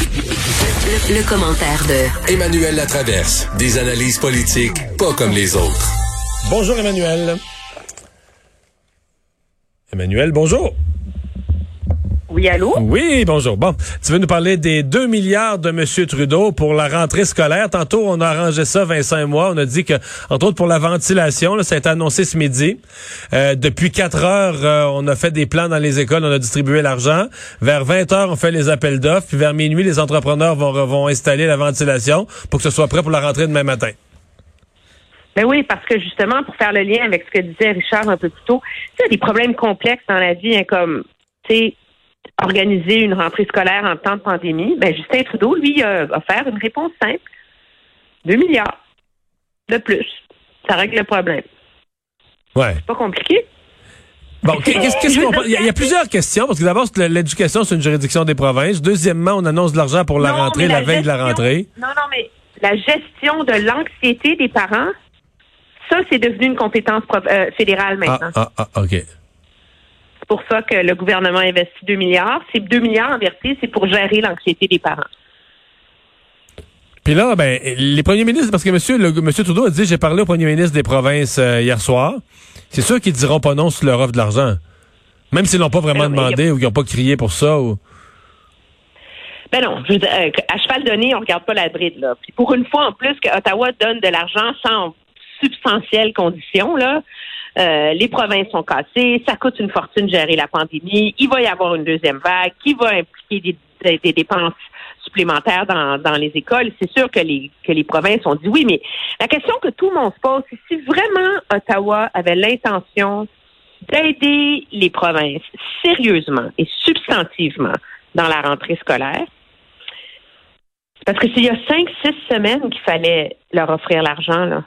Le, commentaire de Emmanuel Latraverse. Des analyses politiques pas comme les autres. Bonjour Emmanuel. Emmanuel, bonjour. Oui, allô? Oui, bonjour. Bon, tu veux nous parler des 2 milliards de M. Trudeau pour la rentrée scolaire? Tantôt, on a arrangé ça, Vincent et moi. On a dit que, entre autres, pour la ventilation, là, ça a été annoncé ce midi. Euh, depuis 4 heures, euh, on a fait des plans dans les écoles, on a distribué l'argent. Vers 20 heures, on fait les appels d'offres. Puis vers minuit, les entrepreneurs vont, vont installer la ventilation pour que ce soit prêt pour la rentrée demain matin. Ben oui, parce que justement, pour faire le lien avec ce que disait Richard un peu plus tôt, il y a des problèmes complexes dans la vie, hein, comme, tu sais, organiser une rentrée scolaire en temps de pandémie, ben Justin Trudeau, lui, a offert une réponse simple. 2 milliards de plus. Ça règle le problème. Ouais. C'est pas compliqué. Bon, qu'est-ce qu'on il, y a plusieurs questions parce que d'abord l'éducation c'est une juridiction des provinces. Deuxièmement, on annonce de l'argent pour la rentrée la, veille de la rentrée. Non non mais la gestion de l'anxiété des parents, ça c'est devenu une compétence euh, fédérale ah, maintenant. Ah, ah, ah, OK pour ça que le gouvernement investit 2 milliards. Ces 2 milliards, en vérité, c'est pour gérer l'anxiété des parents. Puis là, ben, les premiers ministres, parce que monsieur, le, monsieur Trudeau a dit, j'ai parlé au premier ministre des provinces euh, hier soir. C'est sûr qu'ils diront pas non sur leur offre de l'argent. Même s'ils l'ont pas vraiment demandé ou qu'ils n'ont pas crié pour ça. Ou... Ben non, je euh, à cheval donné, on regarde pas la bride, là. Puis pour une fois, en plus, que Ottawa donne de l'argent sans substantielles conditions, là, euh, les provinces sont cassées, ça coûte une fortune gérer la pandémie, il va y avoir une deuxième vague qui va impliquer des, dépenses supplémentaires dans, les écoles. C'est sûr que les, que les provinces ont dit oui, mais la question que tout le monde se pose, c'est si vraiment Ottawa avait l'intention d'aider les provinces sérieusement et substantivement dans la rentrée scolaire, parce que s'il y a cinq, six semaines qu'il fallait leur offrir l'argent, là.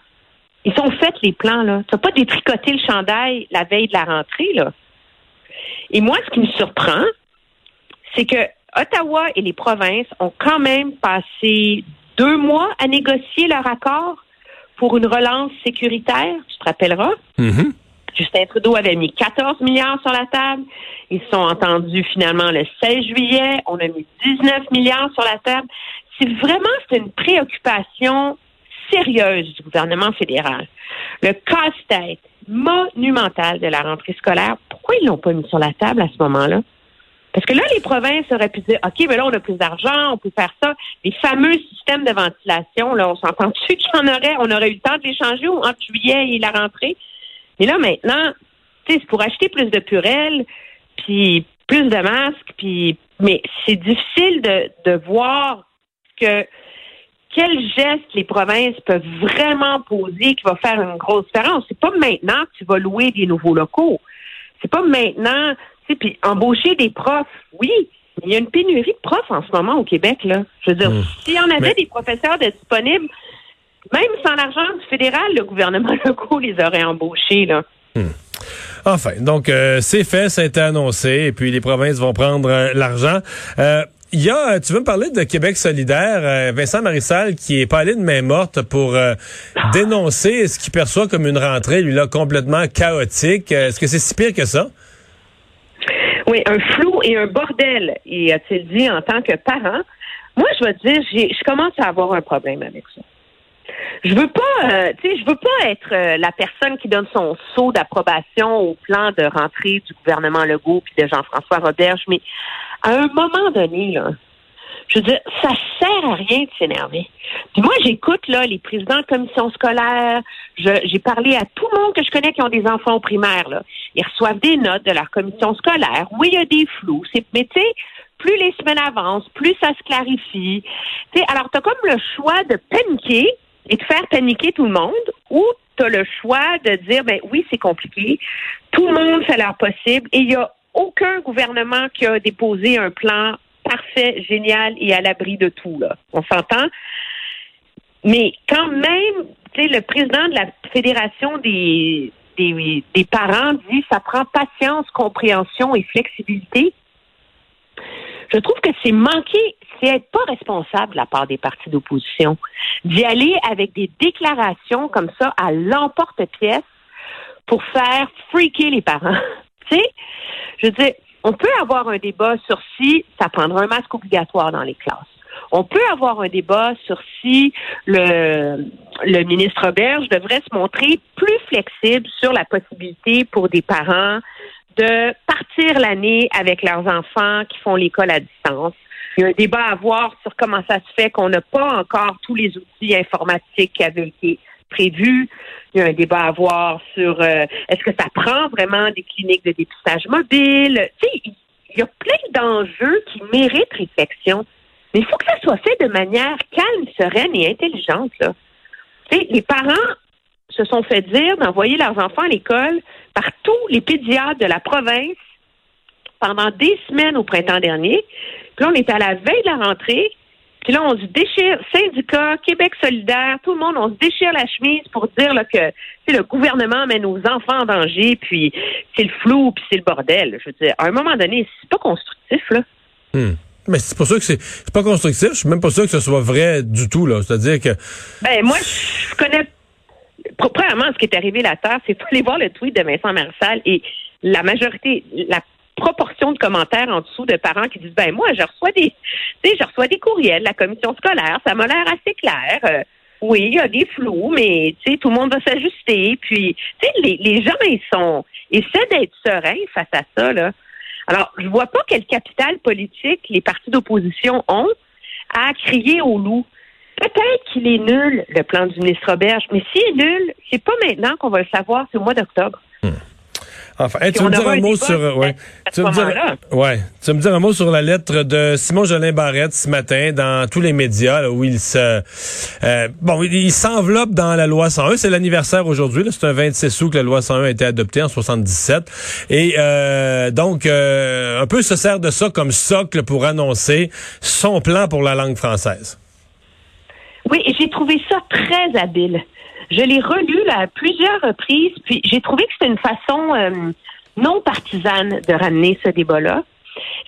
Ils sont faits, les plans, là. Tu n'as pas détricoté le chandail la veille de la rentrée, là. Et moi, ce qui me surprend, c'est que Ottawa et les provinces ont quand même passé deux mois à négocier leur accord pour une relance sécuritaire, tu te rappelleras. Mm-hmm. Justin Trudeau avait mis 14 milliards sur la table. Ils se sont entendus finalement le 16 juillet. On a mis 19 milliards sur la table. C'est vraiment c'est une préoccupation sérieuse du gouvernement fédéral, le casse-tête monumental de la rentrée scolaire, pourquoi ils l'ont pas mis sur la table à ce moment-là? Parce que là, les provinces auraient pu dire, OK, mais là, on a plus d'argent, on peut faire ça. Les fameux systèmes de ventilation, là, on s'entend-tu qu'il en aurait, on aurait eu le temps de les changer entre juillet et la rentrée? Mais là, maintenant, tu sais, c'est pour acheter plus de purelles, puis plus de masques, puis, mais c'est difficile de voir que quels gestes les provinces peuvent vraiment poser qui va faire une grosse différence? C'est pas maintenant que tu vas louer des nouveaux locaux. C'est pas maintenant, tu sais, puis embaucher des profs, oui, il y a une pénurie de profs en ce moment au Québec, là. Je veux dire, hmm. s'il y en avait des professeurs disponibles, même sans l'argent du fédéral, le gouvernement local les aurait embauchés, là. Hmm. Enfin, donc euh, c'est fait, ça a été annoncé, et puis les provinces vont prendre euh, l'argent. Euh, il y a, tu veux me parler de Québec solidaire, euh, Vincent Marissal, qui est pas allé de main morte pour euh, dénoncer ce qu'il perçoit comme une rentrée, lui là, complètement chaotique. Euh, est-ce que c'est si pire que ça? Oui, un flou et un bordel, et a-t-il dit en tant que parent. Moi, je vais te dire, je commence à avoir un problème avec ça. Je veux pas, tu sais, je veux pas être la personne qui donne son saut d'approbation au plan de rentrée du gouvernement Legault puis de Jean-François Roberge, mais à un moment donné, là, je veux dire, ça sert à rien de s'énerver. Puis moi, j'écoute là les présidents de commission scolaire. J'ai parlé à tout le monde que je connais qui ont des enfants au primaire. Là. Ils reçoivent des notes de leur commission scolaire. Oui, il y a des flous. Mais tu sais, plus les semaines avancent, plus ça se clarifie. sais, alors, tu as comme le choix de paniquer et de faire paniquer tout le monde, ou tu as le choix de dire, ben oui, c'est compliqué. Tout le monde fait leur possible et il y a aucun gouvernement qui a déposé un plan parfait, génial et à l'abri de tout. Là. On s'entend? Mais quand même, le président de la Fédération des, des, des parents dit ça prend patience, compréhension et flexibilité. Je trouve que c'est manquer, c'est être pas responsable de la part des partis d'opposition d'y aller avec des déclarations comme ça à l'emporte-pièce pour faire freaker les parents. Je veux dire, on peut avoir un débat sur si ça prendra un masque obligatoire dans les classes. On peut avoir un débat sur si le, le ministre Berge devrait se montrer plus flexible sur la possibilité pour des parents de partir l'année avec leurs enfants qui font l'école à distance. Il y a un débat à avoir sur comment ça se fait qu'on n'a pas encore tous les outils informatiques qui avaient été prévus. Il y a un débat à avoir sur euh, est-ce que ça prend vraiment des cliniques de dépistage mobile? Il y a plein d'enjeux qui méritent réflexion. Mais il faut que ça soit fait de manière calme, sereine et intelligente. Là. Les parents se sont fait dire d'envoyer leurs enfants à l'école par tous les pédiatres de la province pendant des semaines au printemps dernier. Puis là, on est à la veille de la rentrée. Puis là, on se déchire, syndicat, Québec solidaire, tout le monde, on se déchire la chemise pour dire là, que le gouvernement met nos enfants en danger, puis c'est le flou, puis c'est le bordel. Je veux dire, à un moment donné, c'est pas constructif, là. Hmm. Mais c'est pas sûr que c'est pas constructif. Je suis même pas sûr que ce soit vrai du tout, là. C'est-à-dire que. Ben, moi, je connais. Premièrement, ce qui est arrivé la Terre, c'est aller voir le tweet de Vincent Marissal et la majorité, la proportion de commentaires en dessous de parents qui disent ben moi je reçois des je reçois des courriels de la commission scolaire ça m'a l'air assez clair euh, oui il y a des flous mais tout le monde va s'ajuster puis les, les gens ils sont essaient d'être sereins face à ça là alors je vois pas quel capital politique les partis d'opposition ont à crier au loup Peut-être qu'il est nul, le plan du ministre Roberge, mais s'il est nul, c'est pas maintenant qu'on va le savoir, c'est au mois d'octobre. Hmm. Enfin, tu veux me dire un mot sur euh, ouais. Tu veux me dire ouais, tu veux me dire un mot sur la lettre de Simon Jolin Barrette ce matin dans tous les médias là, où il se euh, bon, il, s'enveloppe dans la loi 101, c'est l'anniversaire aujourd'hui, c'est un 26 août que la loi 101 a été adoptée en 77 et euh, donc euh, un peu se sert de ça comme socle pour annoncer son plan pour la langue française. Oui, j'ai trouvé ça très habile. Je l'ai relu à plusieurs reprises, puis j'ai trouvé que c'était une façon euh, non partisane de ramener ce débat-là.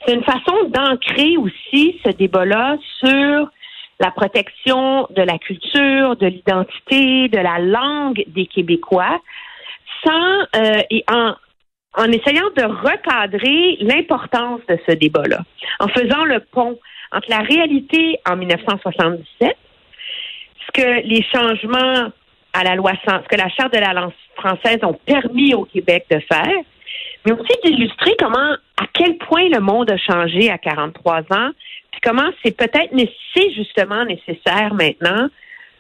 C'est une façon d'ancrer aussi ce débat-là sur la protection de la culture, de l'identité, de la langue des Québécois, sans euh, et en, en essayant de recadrer l'importance de ce débat-là, en faisant le pont entre la réalité en 1977, ce que les changements à la loi ce que la Charte de la langue française ont permis au Québec de faire, mais aussi d'illustrer comment, à quel point le monde a changé à 43 ans, puis comment c'est peut-être, c'est justement nécessaire maintenant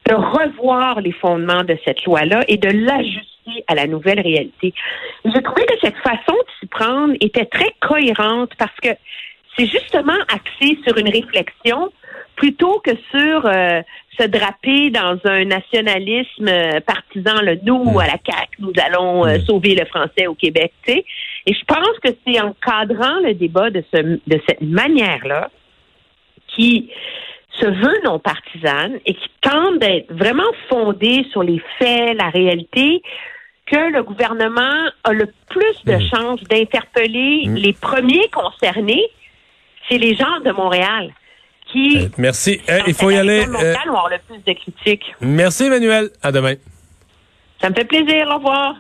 de revoir les fondements de cette loi-là et de l'ajuster à la nouvelle réalité. J'ai trouvé que cette façon de s'y prendre était très cohérente parce que c'est justement axé sur une réflexion plutôt que sur euh, se draper dans un nationalisme euh, partisan, le nous mm. à la CAQ, nous allons euh, mm. sauver le français au Québec, tu sais. Et je pense que c'est en cadrant le débat de, ce, de cette manière-là qui se veut non partisane et qui tente d'être vraiment fondée sur les faits, la réalité, que le gouvernement a le plus de mm. chances d'interpeller les premiers concernés, c'est les gens de Montréal. Euh, merci. Euh, il faut y aller. Euh, le plus de critiques. Merci, Emmanuel. À demain. Ça me fait plaisir. Au revoir.